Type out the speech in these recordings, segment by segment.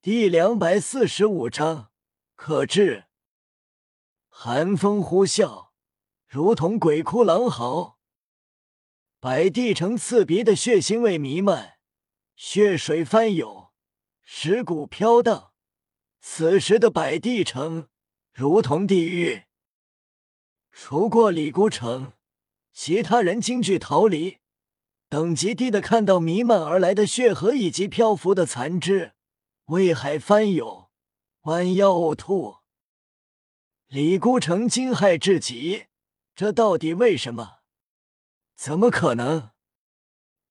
第两百四十五章，可治。寒风呼啸，如同鬼哭狼嚎。百地城刺鼻的血腥味弥漫，血水翻涌，尸骨飘荡。此时的百地城如同地狱。除过李孤城，其他人惊惧逃离。等级低的看到弥漫而来的血河以及漂浮的残肢，胃海翻涌，弯腰呕吐。李孤城惊骇至极，这到底为什么？怎么可能？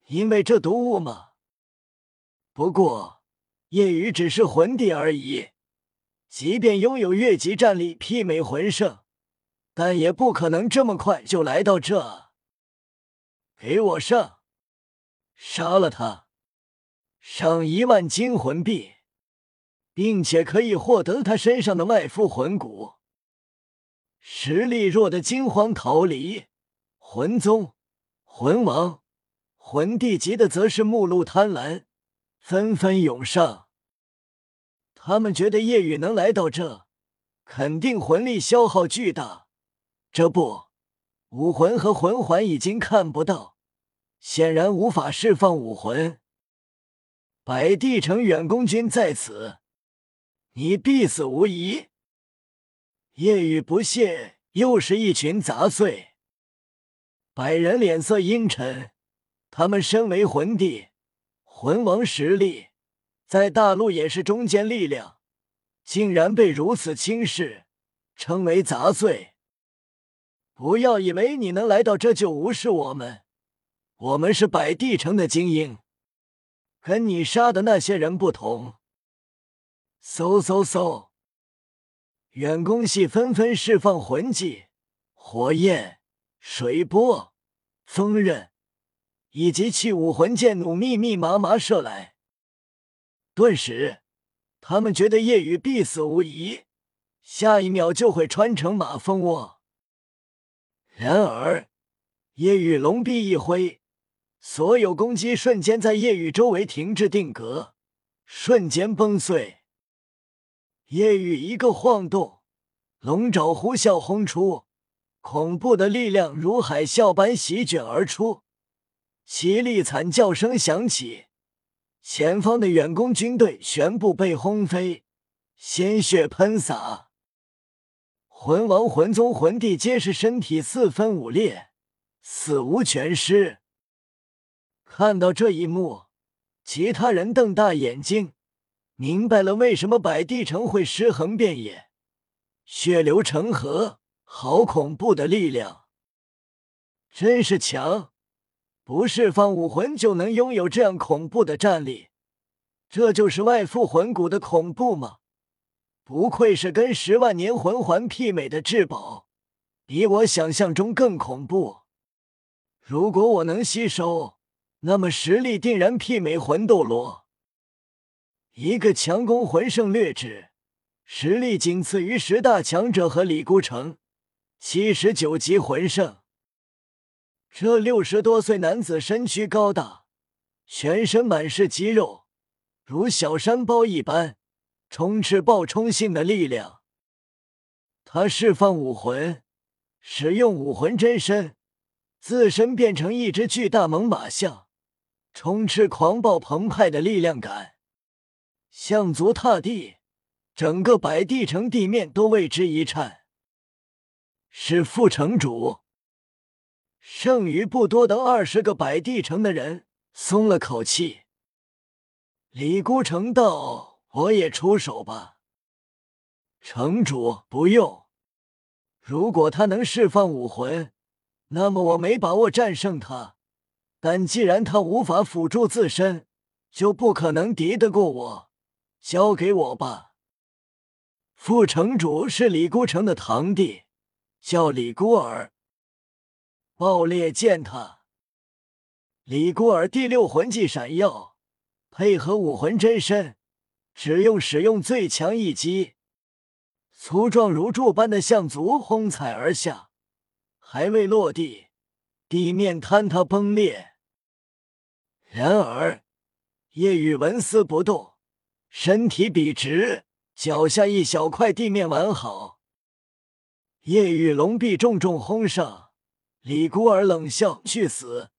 因为这毒物吗？不过夜雨只是魂帝而已，即便拥有越级战力媲美魂圣，但也不可能这么快就来到这。给我上！杀了他，赏一万金魂币，并且可以获得他身上的外附魂骨。实力弱的惊慌逃离，魂宗、魂王、魂帝级的则是目露贪婪，纷纷涌上。他们觉得夜雨能来到这，肯定魂力消耗巨大。这不，武魂和魂环已经看不到。显然无法释放武魂。百地城远攻军在此，你必死无疑。夜雨不屑，又是一群杂碎。百人脸色阴沉，他们身为魂帝、魂王实力，在大陆也是中坚力量，竟然被如此轻视，称为杂碎。不要以为你能来到这就无视我们。我们是百地城的精英，跟你杀的那些人不同。嗖嗖嗖，远攻系纷纷释放魂技，火焰、水波、风刃以及器武魂剑弩密密麻麻射来。顿时，他们觉得夜雨必死无疑，下一秒就会穿成马蜂窝。然而，夜雨龙臂一挥。所有攻击瞬间在夜雨周围停滞定格，瞬间崩碎。夜雨一个晃动，龙爪呼啸轰出，恐怖的力量如海啸般席卷而出，凄厉惨叫声响起，前方的远攻军队全部被轰飞，鲜血喷洒，魂王、魂宗、魂帝皆是身体四分五裂，死无全尸。看到这一幕，其他人瞪大眼睛，明白了为什么百地城会尸横遍野，血流成河，好恐怖的力量！真是强，不释放武魂就能拥有这样恐怖的战力，这就是外附魂骨的恐怖吗？不愧是跟十万年魂环媲美的至宝，比我想象中更恐怖。如果我能吸收。那么实力定然媲美魂斗罗，一个强攻魂圣劣质，实力仅次于十大强者和李孤城，七十九级魂圣。这六十多岁男子身躯高大，全身满是肌肉，如小山包一般，充斥爆冲性的力量。他释放武魂，使用武魂真身，自身变成一只巨大猛犸象。充斥狂暴澎湃的力量感，象足踏地，整个百地城地面都为之一颤。是副城主，剩余不多的二十个百地城的人松了口气。李孤城道：“我也出手吧。”城主不用，如果他能释放武魂，那么我没把握战胜他。但既然他无法辅助自身，就不可能敌得过我。交给我吧。副城主是李孤城的堂弟，叫李孤儿。爆裂践踏。李孤儿第六魂技闪耀，配合武魂真身，只用使用最强一击，粗壮如柱般的象足轰踩而下，还未落地，地面坍塌崩裂。然而，叶雨纹丝不动，身体笔直，脚下一小块地面完好。夜雨龙臂重重轰上，李孤儿冷笑：“去死！”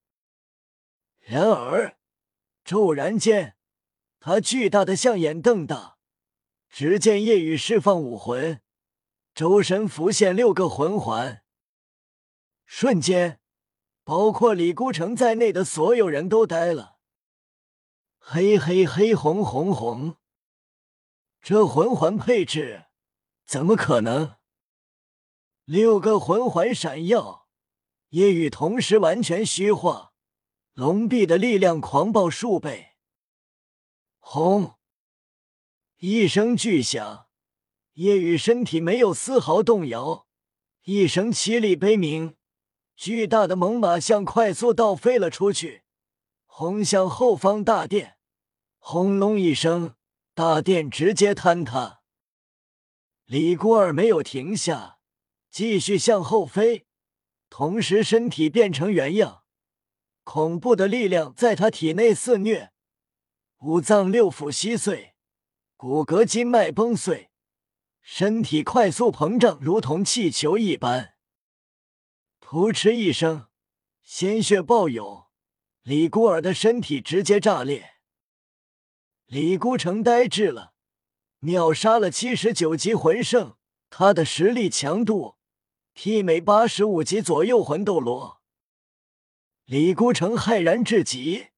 然而，骤然间，他巨大的象眼瞪大，只见夜雨释放武魂，周身浮现六个魂环，瞬间，包括李孤城在内的所有人都呆了。黑黑黑红红红，这魂环配置怎么可能？六个魂环闪耀，夜雨同时完全虚化，龙臂的力量狂暴数倍。轰！一声巨响，夜雨身体没有丝毫动摇，一声凄厉悲鸣，巨大的猛犸象快速倒飞了出去，轰向后方大殿。轰隆一声，大殿直接坍塌。李孤儿没有停下，继续向后飞，同时身体变成原样。恐怖的力量在他体内肆虐，五脏六腑稀碎，骨骼筋脉崩碎，身体快速膨胀，如同气球一般。噗嗤一声，鲜血暴涌，李孤儿的身体直接炸裂。李孤城呆滞了，秒杀了七十九级魂圣，他的实力强度媲美八十五级左右魂斗罗。李孤城骇然至极，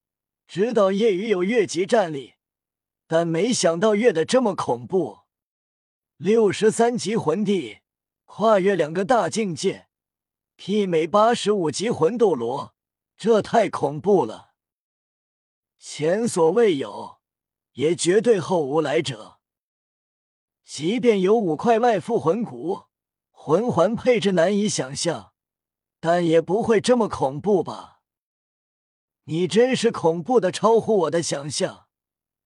知道夜雨有越级战力，但没想到越的这么恐怖。六十三级魂帝，跨越两个大境界，媲美八十五级魂斗罗，这太恐怖了，前所未有。也绝对后无来者。即便有五块外附魂骨，魂环配置难以想象，但也不会这么恐怖吧？你真是恐怖的超乎我的想象。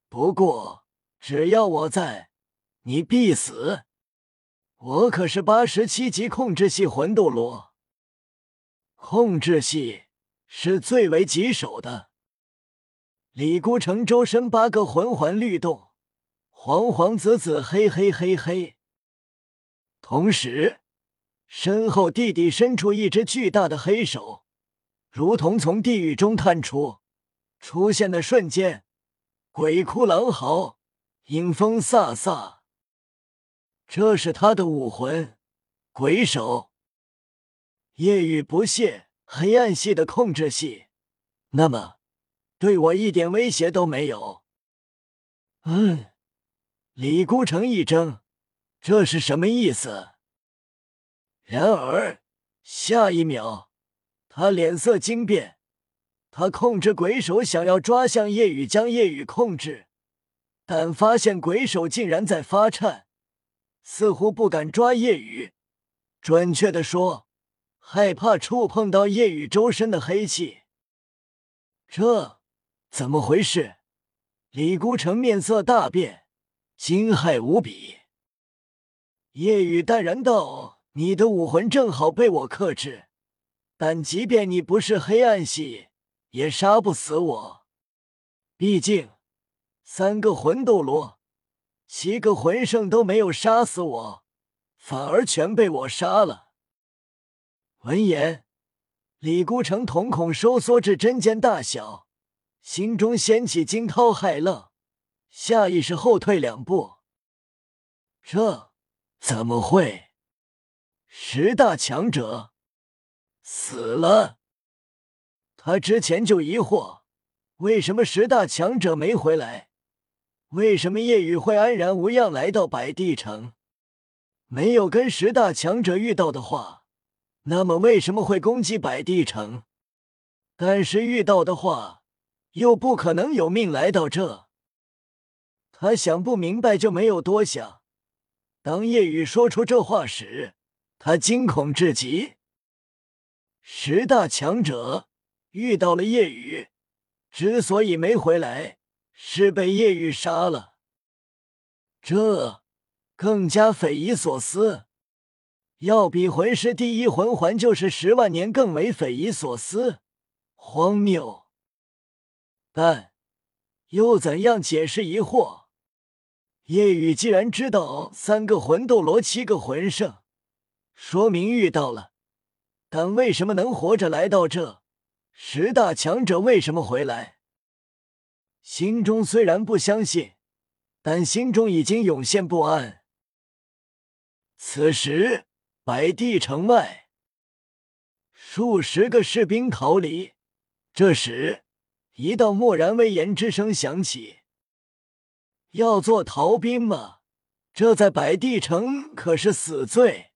不过只要我在，你必死。我可是八十七级控制系魂斗罗，控制系是最为棘手的。李孤城周身八个魂环律动，黄黄紫紫黑黑黑黑。同时，身后地底伸出一只巨大的黑手，如同从地狱中探出。出现的瞬间，鬼哭狼嚎，阴风飒飒。这是他的武魂——鬼手。夜雨不屑，黑暗系的控制系，那么。对我一点威胁都没有。嗯，李孤城一怔，这是什么意思？然而下一秒，他脸色惊变。他控制鬼手想要抓向夜雨，将夜雨控制，但发现鬼手竟然在发颤，似乎不敢抓夜雨。准确的说，害怕触碰到夜雨周身的黑气。这。怎么回事？李孤城面色大变，惊骇无比。夜雨淡然道：“你的武魂正好被我克制，但即便你不是黑暗系，也杀不死我。毕竟三个魂斗罗、七个魂圣都没有杀死我，反而全被我杀了。”闻言，李孤城瞳孔收缩至针尖大小。心中掀起惊涛骇浪，下意识后退两步。这怎么会？十大强者死了？他之前就疑惑，为什么十大强者没回来？为什么夜雨会安然无恙来到百地城？没有跟十大强者遇到的话，那么为什么会攻击百地城？但是遇到的话，又不可能有命来到这，他想不明白就没有多想。当夜雨说出这话时，他惊恐至极。十大强者遇到了夜雨，之所以没回来，是被夜雨杀了。这更加匪夷所思，要比魂师第一魂环就是十万年更为匪夷所思、荒谬。但又怎样解释疑惑？夜雨既然知道三个魂斗罗、七个魂圣，说明遇到了。但为什么能活着来到这？十大强者为什么回来？心中虽然不相信，但心中已经涌现不安。此时，白帝城外，数十个士兵逃离。这时，一道漠然威严之声响起：“要做逃兵吗？这在白帝城可是死罪。”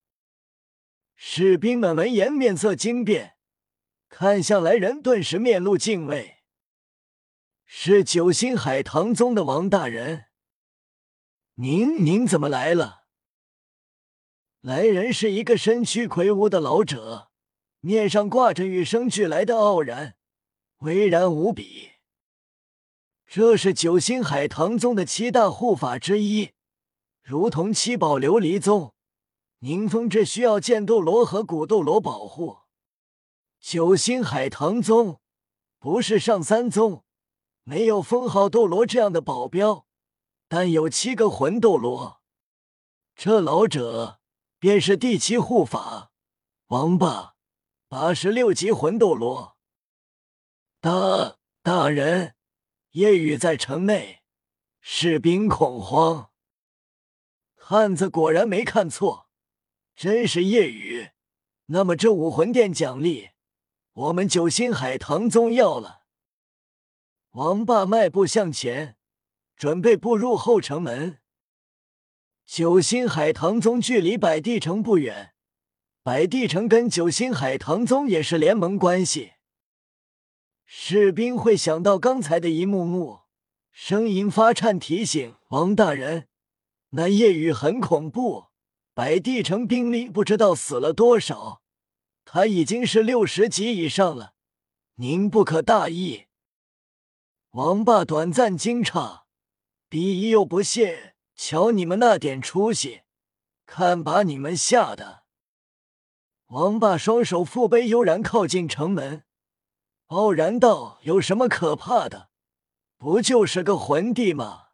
士兵们闻言面色惊变，看向来人，顿时面露敬畏。是九星海棠宗的王大人，您您怎么来了？来人是一个身躯魁梧的老者，面上挂着与生俱来的傲然，巍然无比。这是九星海棠宗的七大护法之一，如同七宝琉璃宗。宁风致需要剑斗罗和古斗罗保护。九星海棠宗不是上三宗，没有封号斗罗这样的保镖，但有七个魂斗罗。这老者便是第七护法王霸，八十六级魂斗罗。大大人，夜雨在城内，士兵恐慌。汉子果然没看错。真是夜雨，那么这武魂殿奖励，我们九星海棠宗要了。王霸迈步向前，准备步入后城门。九星海棠宗距离百地城不远，百地城跟九星海棠宗也是联盟关系。士兵会想到刚才的一幕幕，声音发颤提醒王大人：“那夜雨很恐怖。”白帝城兵力不知道死了多少，他已经是六十级以上了。您不可大意。王霸短暂惊诧，鄙夷又不屑：“瞧你们那点出息，看把你们吓的！”王霸双手负背，悠然靠近城门，傲然道：“有什么可怕的？不就是个魂帝吗？”